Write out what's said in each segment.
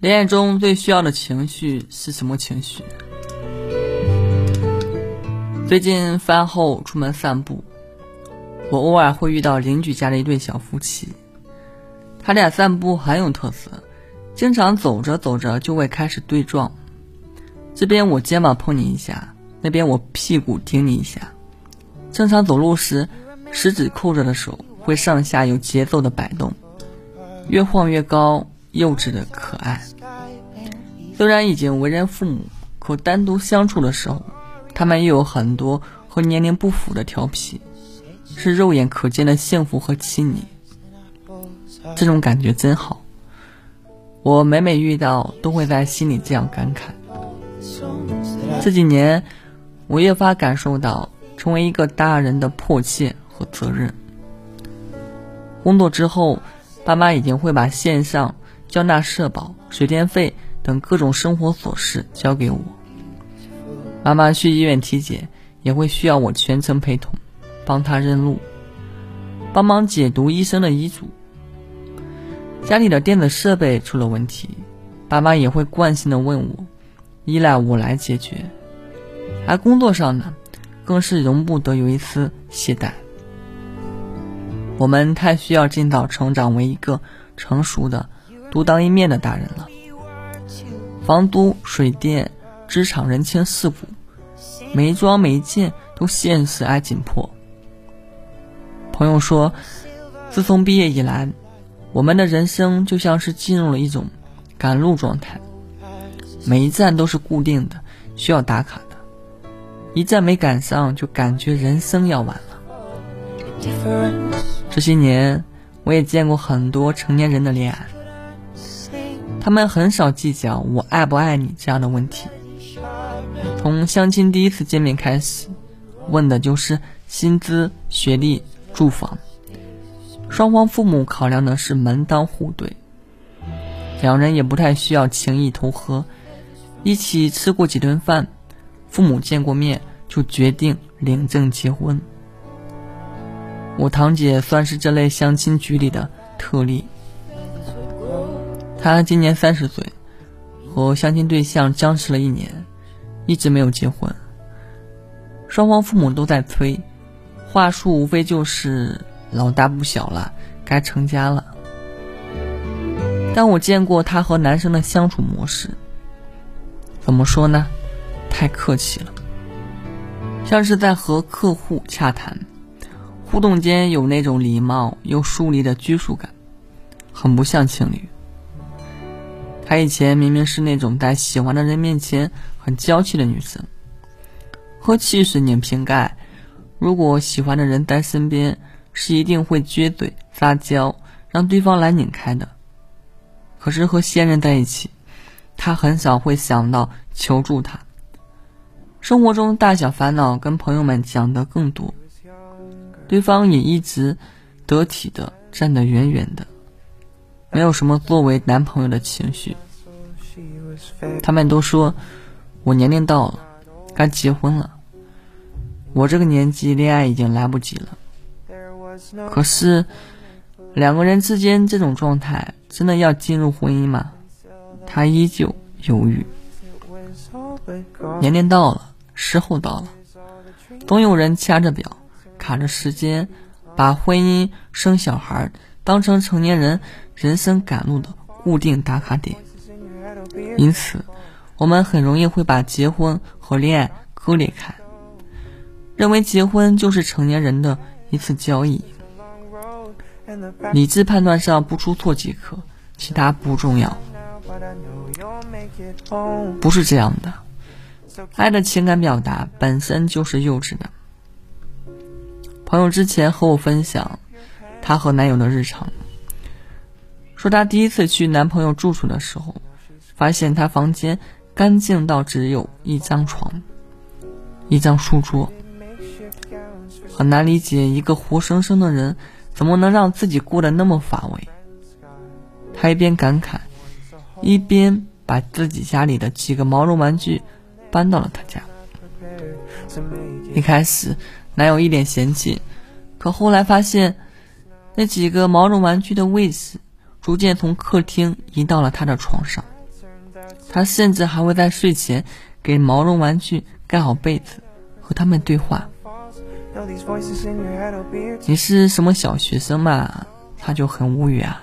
恋爱中最需要的情绪是什么情绪？最近饭后出门散步，我偶尔会遇到邻居家的一对小夫妻，他俩散步很有特色，经常走着走着就会开始对撞，这边我肩膀碰你一下，那边我屁股顶你一下。正常走路时，食指扣着的手会上下有节奏的摆动，越晃越高。幼稚的可爱，虽然已经为人父母，可单独相处的时候，他们又有很多和年龄不符的调皮，是肉眼可见的幸福和亲昵。这种感觉真好，我每每遇到，都会在心里这样感慨。这几年，我越发感受到成为一个大人的迫切和责任。工作之后，爸妈已经会把线上。交纳社保、水电费等各种生活琐事交给我。妈妈去医院体检，也会需要我全程陪同，帮她认路，帮忙解读医生的医嘱。家里的电子设备出了问题，爸妈也会惯性的问我，依赖我来解决。而工作上呢，更是容不得有一丝懈怠。我们太需要尽早成长为一个成熟的。独当一面的大人了，房租、水电、职场人情世故，每一桩每一件都现实而紧迫。朋友说，自从毕业以来，我们的人生就像是进入了一种赶路状态，每一站都是固定的，需要打卡的，一站没赶上就感觉人生要完了。这些年，我也见过很多成年人的恋爱。他们很少计较我爱不爱你这样的问题，从相亲第一次见面开始，问的就是薪资、学历、住房，双方父母考量的是门当户对，两人也不太需要情谊投合，一起吃过几顿饭，父母见过面就决定领证结婚。我堂姐算是这类相亲局里的特例。他今年三十岁，和相亲对象僵持了一年，一直没有结婚。双方父母都在催，话术无非就是老大不小了，该成家了。但我见过他和男生的相处模式，怎么说呢？太客气了，像是在和客户洽谈，互动间有那种礼貌又疏离的拘束感，很不像情侣。她以前明明是那种在喜欢的人面前很娇气的女生，喝汽水拧瓶盖，如果喜欢的人在身边，是一定会撅嘴撒娇，让对方来拧开的。可是和现任在一起，她很少会想到求助他，生活中大小烦恼跟朋友们讲的更多，对方也一直得体的站得远远的。没有什么作为男朋友的情绪，他们都说我年龄到了，该结婚了。我这个年纪恋爱已经来不及了。可是两个人之间这种状态，真的要进入婚姻吗？他依旧犹豫。年龄到了，时候到了，总有人掐着表，卡着时间，把婚姻、生小孩当成成年人。人生赶路的固定打卡点，因此我们很容易会把结婚和恋爱割裂开，认为结婚就是成年人的一次交易，理智判断上不出错即可，其他不重要。不是这样的，爱的情感表达本身就是幼稚的。朋友之前和我分享她和男友的日常。说她第一次去男朋友住处的时候，发现他房间干净到只有一张床、一张书桌，很难理解一个活生生的人怎么能让自己过得那么乏味。她一边感慨，一边把自己家里的几个毛绒玩具搬到了他家。一开始，男友一脸嫌弃，可后来发现，那几个毛绒玩具的位置。逐渐从客厅移到了他的床上，他甚至还会在睡前给毛绒玩具盖好被子，和他们对话。你是什么小学生嘛？他就很无语啊。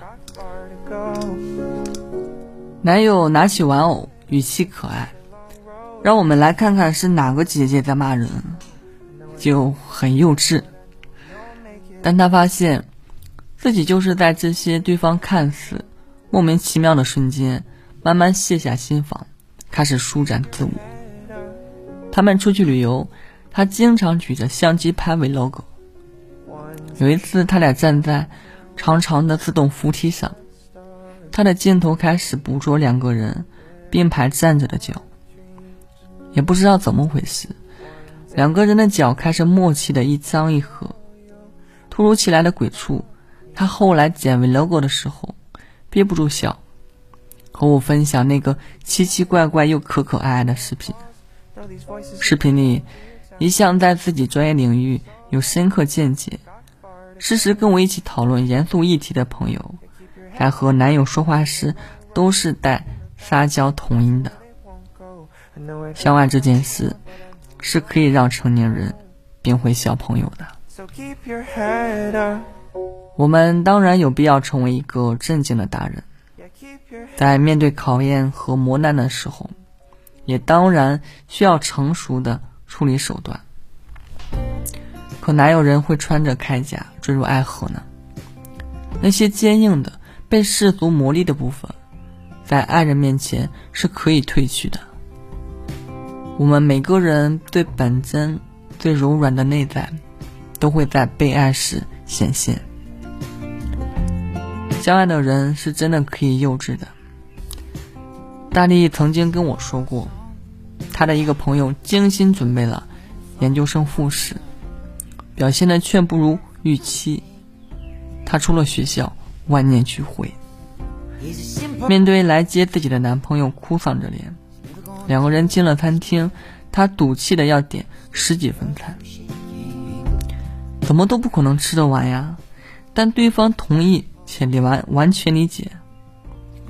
男友拿起玩偶，语气可爱，让我们来看看是哪个姐姐在骂人，就很幼稚。但他发现自己就是在这些对方看似莫名其妙的瞬间，慢慢卸下心防，开始舒展自我。他们出去旅游，他经常举着相机拍 vlog。有一次，他俩站在长长的自动扶梯上。他的镜头开始捕捉两个人并排站着的脚，也不知道怎么回事，两个人的脚开始默契的一张一合。突如其来的鬼畜，他后来剪 vlog 的时候憋不住笑，和我分享那个奇奇怪怪又可可爱爱的视频。视频里，一向在自己专业领域有深刻见解、时时跟我一起讨论严肃议题的朋友。在和男友说话时，都是带撒娇童音的。相爱这件事，是可以让成年人变回小朋友的。我们当然有必要成为一个正经的大人，在面对考验和磨难的时候，也当然需要成熟的处理手段。可哪有人会穿着铠甲坠入爱河呢？那些坚硬的。被世俗磨砺的部分，在爱人面前是可以褪去的。我们每个人最本真、最柔软的内在，都会在被爱时显现。相爱的人是真的可以幼稚的。大力曾经跟我说过，他的一个朋友精心准备了研究生复试，表现的却不如预期。他出了学校。万念俱灰。面对来接自己的男朋友，哭丧着脸，两个人进了餐厅，他赌气的要点十几份菜，怎么都不可能吃得完呀。但对方同意且你完完全理解，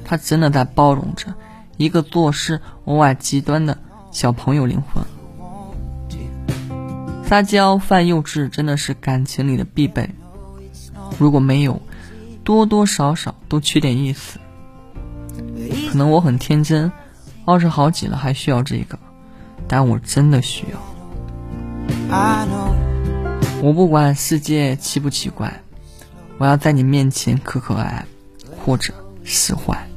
他真的在包容着一个做事偶尔极端的小朋友灵魂。撒娇犯幼稚真的是感情里的必备，如果没有。多多少少都缺点意思，可能我很天真，二十好几了还需要这个，但我真的需要。我不管世界奇不奇怪，我要在你面前可可爱爱，或者使坏。